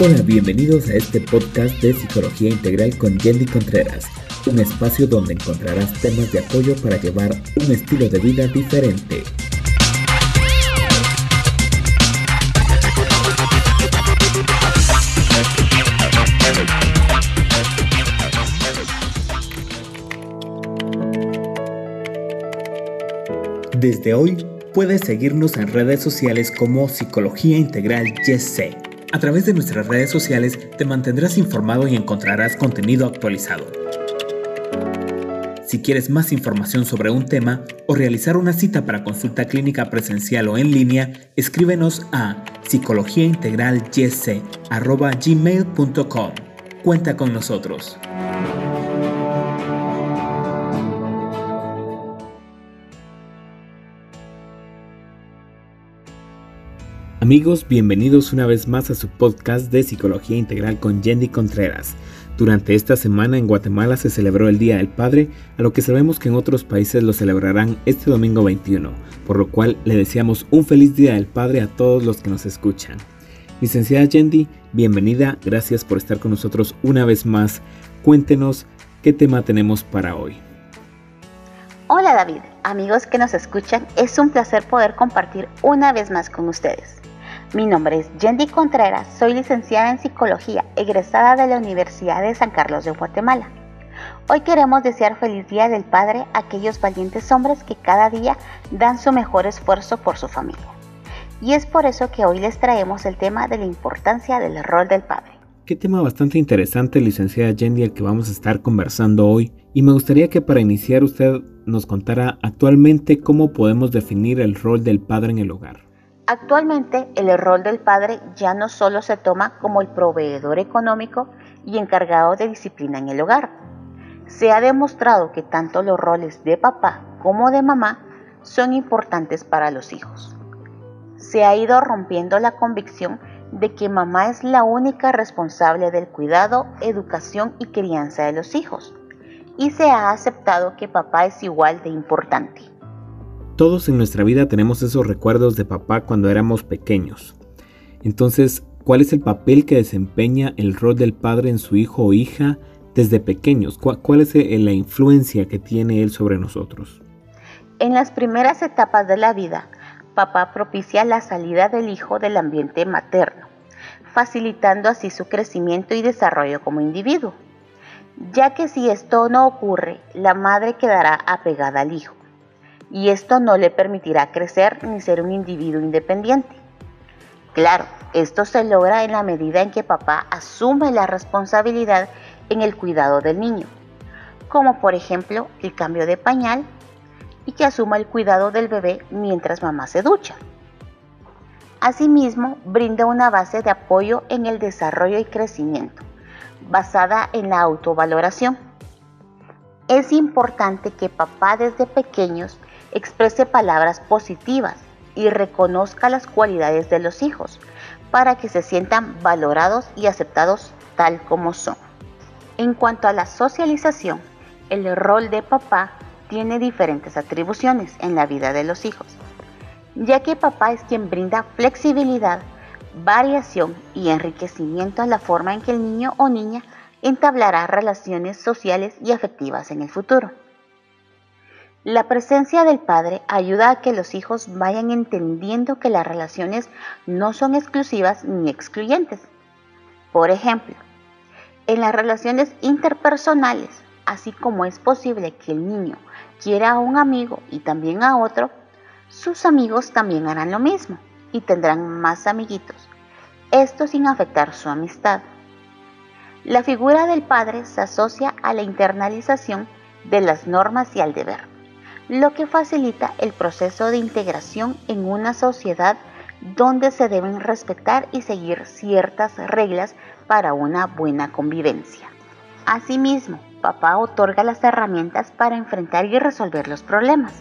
Hola, bienvenidos a este podcast de Psicología Integral con Yendi Contreras, un espacio donde encontrarás temas de apoyo para llevar un estilo de vida diferente. Desde hoy puedes seguirnos en redes sociales como Psicología Integral YC a través de nuestras redes sociales te mantendrás informado y encontrarás contenido actualizado. Si quieres más información sobre un tema o realizar una cita para consulta clínica presencial o en línea, escríbenos a psicologiaintegralyese.gmail.com. Cuenta con nosotros. Amigos, bienvenidos una vez más a su podcast de Psicología Integral con Yendi Contreras. Durante esta semana en Guatemala se celebró el Día del Padre, a lo que sabemos que en otros países lo celebrarán este domingo 21, por lo cual le deseamos un feliz Día del Padre a todos los que nos escuchan. Licenciada Yendi, bienvenida, gracias por estar con nosotros una vez más. Cuéntenos qué tema tenemos para hoy. Hola David, amigos que nos escuchan, es un placer poder compartir una vez más con ustedes. Mi nombre es Yendi Contreras, soy licenciada en Psicología, egresada de la Universidad de San Carlos de Guatemala. Hoy queremos desear feliz Día del Padre a aquellos valientes hombres que cada día dan su mejor esfuerzo por su familia. Y es por eso que hoy les traemos el tema de la importancia del rol del padre. Qué tema bastante interesante, licenciada Yendi, el que vamos a estar conversando hoy. Y me gustaría que para iniciar usted nos contara actualmente cómo podemos definir el rol del padre en el hogar. Actualmente el rol del padre ya no solo se toma como el proveedor económico y encargado de disciplina en el hogar. Se ha demostrado que tanto los roles de papá como de mamá son importantes para los hijos. Se ha ido rompiendo la convicción de que mamá es la única responsable del cuidado, educación y crianza de los hijos, y se ha aceptado que papá es igual de importante. Todos en nuestra vida tenemos esos recuerdos de papá cuando éramos pequeños. Entonces, ¿cuál es el papel que desempeña el rol del padre en su hijo o hija desde pequeños? ¿Cuál, es eh, la influencia que tiene él sobre nosotros? En las primeras etapas de la vida, papá propicia la salida del hijo del ambiente materno, facilitando así su crecimiento y desarrollo como individuo, ya que si esto no ocurre, la madre quedará apegada al hijo y esto no le permitirá crecer ni ser un individuo independiente. Claro, esto se logra en la medida en que papá asume la responsabilidad en el cuidado del niño, como por ejemplo el cambio de pañal y que asuma el cuidado del bebé mientras mamá se ducha. Asimismo, brinda una base de apoyo en el desarrollo y crecimiento, basada en la autovaloración. Es importante que papá desde pequeños exprese palabras positivas y reconozca las cualidades de los hijos para que se sientan valorados y aceptados tal como son. En cuanto a la socialización, el rol de papá tiene diferentes atribuciones en la vida de los hijos, ya que papá es quien brinda flexibilidad, variación y enriquecimiento a la forma en que el niño o niña entablará relaciones sociales y afectivas en el futuro. La presencia del padre ayuda a que los hijos vayan entendiendo que las relaciones no son exclusivas ni excluyentes. Por ejemplo, en las relaciones interpersonales, así como es posible que el niño quiera a un amigo y también a otro, sus amigos también harán lo mismo y tendrán más amiguitos, esto sin afectar su amistad. La figura del padre se asocia a la internalización de las normas y al deber lo que facilita el proceso de integración en una sociedad donde se deben respetar y seguir ciertas reglas para una buena convivencia. Asimismo, papá otorga las herramientas para enfrentar y resolver los problemas.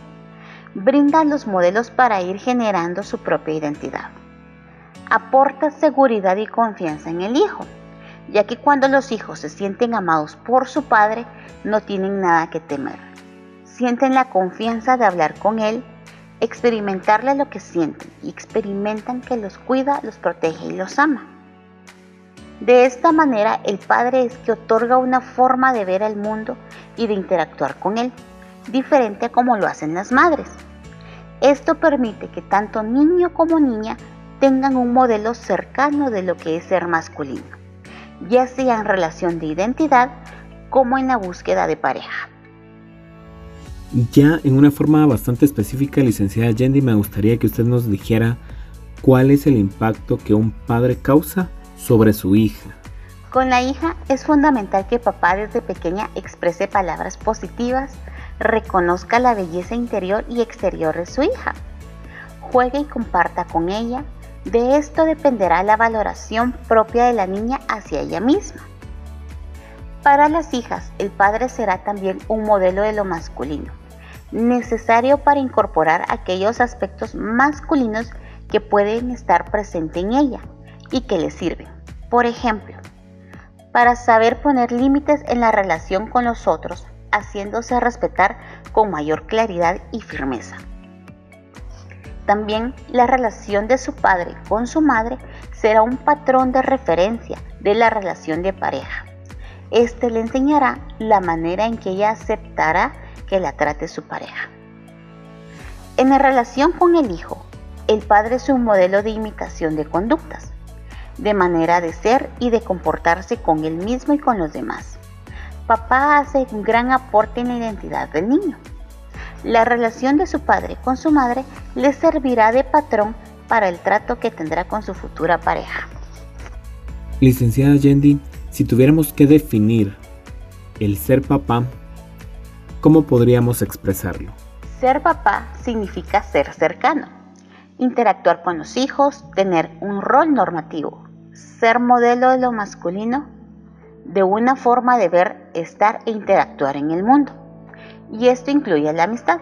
Brinda los modelos para ir generando su propia identidad. Aporta seguridad y confianza en el hijo, ya que cuando los hijos se sienten amados por su padre, no tienen nada que temer sienten la confianza de hablar con Él, experimentarle lo que sienten y experimentan que los cuida, los protege y los ama. De esta manera, el padre es que otorga una forma de ver al mundo y de interactuar con él, diferente a como lo hacen las madres. Esto permite que tanto niño como niña tengan un modelo cercano de lo que es ser masculino, ya sea en relación de identidad como en la búsqueda de pareja. Ya en una forma bastante específica, licenciada Yendi, me gustaría que usted nos dijera cuál es el impacto que un padre causa sobre su hija. Con la hija es fundamental que papá desde pequeña exprese palabras positivas, reconozca la belleza interior y exterior de su hija, juegue y comparta con ella. De esto dependerá la valoración propia de la niña hacia ella misma. Para las hijas, el padre será también un modelo de lo masculino, necesario para incorporar aquellos aspectos masculinos que pueden estar presentes en ella y que le sirven. Por ejemplo, para saber poner límites en la relación con los otros, haciéndose respetar con mayor claridad y firmeza. También la relación de su padre con su madre será un patrón de referencia de la relación de pareja. Este le enseñará la manera en que ella aceptará que la trate su pareja. En la relación con el hijo, el padre es un modelo de imitación de conductas de manera de ser y de comportarse con él mismo y con los demás. Papá hace un gran aporte en la identidad del niño. La relación de su padre con su madre le servirá de patrón para el trato que tendrá con su futura pareja. Licenciada Yendi, si tuviéramos que definir el ser papá, ¿cómo podríamos expresarlo? Ser papá significa ser cercano, interactuar con los hijos, tener un rol normativo, ser modelo de lo masculino, de una forma de ver, estar e interactuar en el mundo. Y esto incluye la amistad.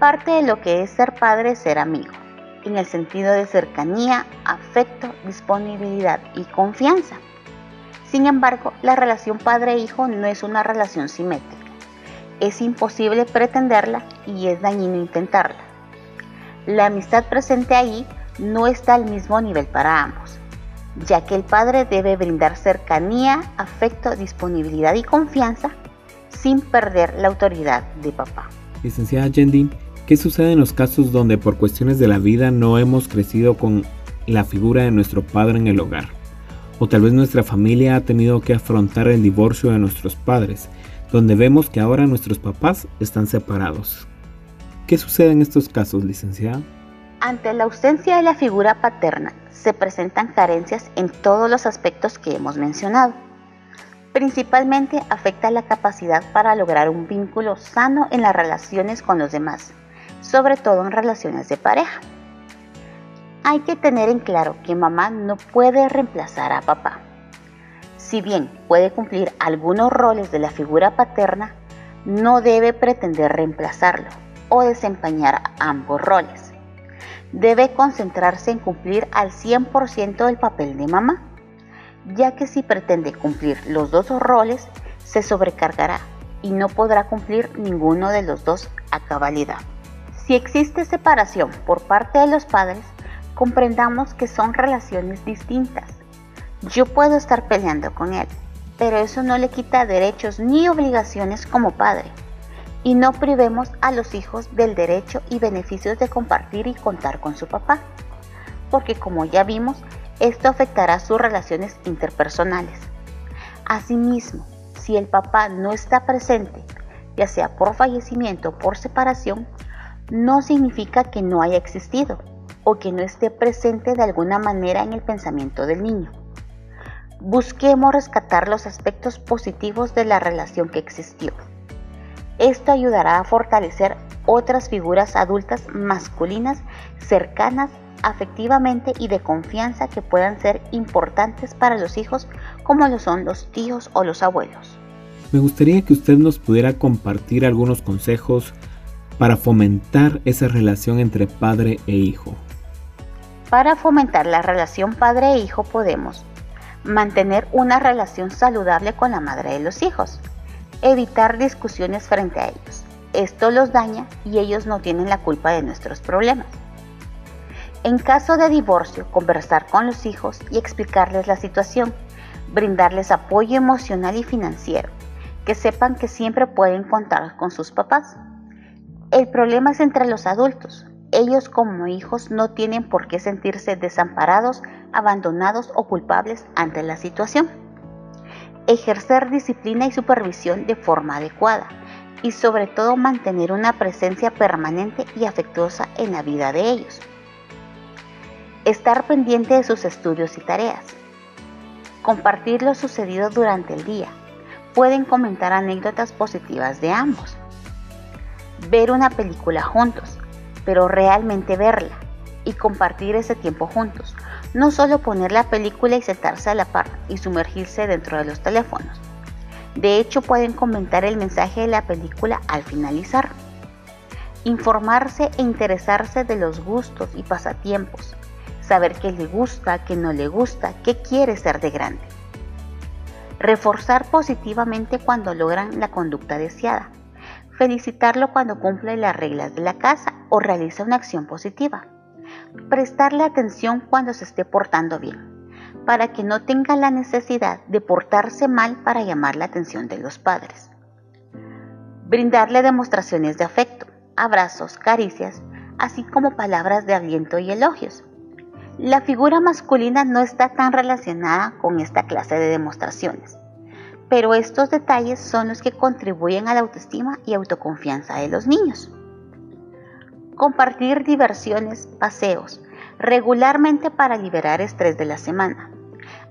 Parte de lo que es ser padre es ser amigo, en el sentido de cercanía, afecto, disponibilidad y confianza. Sin embargo, la relación padre-hijo no es una relación simétrica. Es imposible pretenderla y es dañino intentarla. La amistad presente ahí no está al mismo nivel para ambos ya que el padre debe brindar cercanía, afecto, disponibilidad y confianza sin perder la autoridad de papá. Licenciada Yendi, ¿qué sucede en los casos donde por cuestiones de la vida no hemos crecido con la figura de nuestro padre en el hogar? O tal vez nuestra familia ha tenido que afrontar el divorcio de nuestros padres, donde vemos que ahora nuestros papás están separados. ¿Qué sucede en estos casos, licenciada? Ante la ausencia de la figura paterna, se presentan carencias en todos los aspectos que hemos mencionado. Principalmente afecta la capacidad para lograr un vínculo sano en las relaciones con los demás, sobre todo en relaciones de pareja. Hay que tener en claro que mamá no puede reemplazar a papá. Si bien puede cumplir algunos roles de la figura paterna, no debe pretender reemplazarlo o desempeñar ambos roles debe concentrarse en cumplir al 100% del papel de mamá, ya que si pretende cumplir los dos roles, se sobrecargará y no podrá cumplir ninguno de los dos a cabalidad. Si existe separación por parte de los padres, comprendamos que son relaciones distintas. Yo puedo estar peleando con él, pero eso no le quita derechos ni obligaciones como padre y no privemos a los hijos del derecho y beneficios de compartir y contar con su papá, porque como ya vimos, esto afectará sus relaciones interpersonales. Asimismo, si el papá no está presente, ya sea por fallecimiento o por separación, no significa que no haya existido o que no esté presente de alguna manera en el pensamiento del niño. Busquemos rescatar los aspectos positivos de la relación que existió. Esto ayudará a fortalecer otras figuras adultas masculinas cercanas afectivamente y de confianza que puedan ser importantes para los hijos como lo son los tíos o los abuelos. Me gustaría que usted nos pudiera compartir algunos consejos para fomentar esa relación entre padre e hijo. Para fomentar la relación padre e hijo podemos mantener una relación saludable con la madre de los hijos, evitar discusiones frente a ellos. Esto los daña y ellos no tienen la culpa de nuestros problemas. En caso de divorcio, conversar con los hijos y explicarles la situación, brindarles apoyo emocional y financiero, que sepan que siempre pueden contar con sus papás. El problema es entre los adultos. Ellos como hijos no tienen por qué sentirse desamparados, abandonados o culpables ante la situación. Ejercer disciplina y supervisión de forma adecuada y sobre todo mantener una presencia permanente y afectuosa en la vida de ellos. Estar pendiente de sus estudios y tareas. Compartir lo sucedido durante el día. Pueden comentar anécdotas positivas de ambos. Ver una película juntos, pero realmente verla y compartir ese tiempo juntos. No solo poner la película y sentarse a la par y sumergirse dentro de los teléfonos. De hecho, pueden comentar el mensaje de la película al finalizar. Informarse e interesarse de los gustos y pasatiempos. Saber qué le gusta, qué no le gusta, qué quiere ser de grande. Reforzar positivamente cuando logran la conducta deseada. Felicitarlo cuando cumple las reglas de la casa o realiza una acción positiva. Prestarle atención cuando se esté portando bien para que no tenga la necesidad de portarse mal para llamar la atención de los padres. Brindarle demostraciones de afecto, abrazos, caricias, así como palabras de aliento y elogios. La figura masculina no está tan relacionada con esta clase de demostraciones, pero estos detalles son los que contribuyen a la autoestima y autoconfianza de los niños. Compartir diversiones, paseos, regularmente para liberar estrés de la semana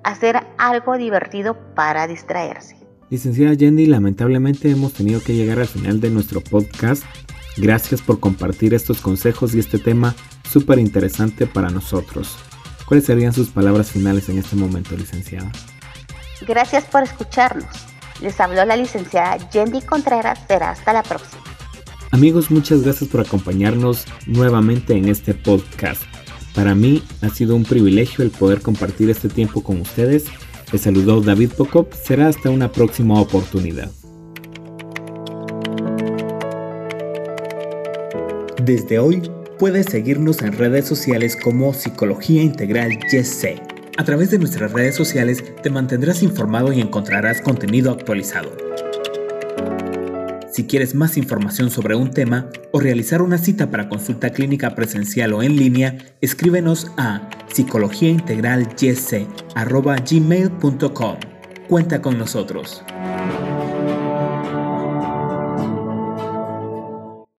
hacer algo divertido para distraerse. Licenciada Jenny, lamentablemente hemos tenido que llegar al final de nuestro podcast. Gracias por compartir estos consejos y este tema súper interesante para nosotros. ¿Cuáles serían sus palabras finales en este momento, licenciada? Gracias por escucharnos. Les habló la licenciada Jenny Contreras. Será hasta la próxima. Amigos, muchas gracias por acompañarnos nuevamente en este podcast. Para mí ha sido un privilegio el poder compartir este tiempo con ustedes. Les saludó David Pocop. Será hasta una próxima oportunidad. Desde hoy puedes seguirnos en redes sociales como Psicología Integral YC. A través de nuestras redes sociales te mantendrás informado y encontrarás contenido actualizado. Si quieres más información sobre un tema o realizar una cita para consulta clínica presencial o en línea, escríbenos a psicologiaintegralyc.gmail.com. Cuenta con nosotros.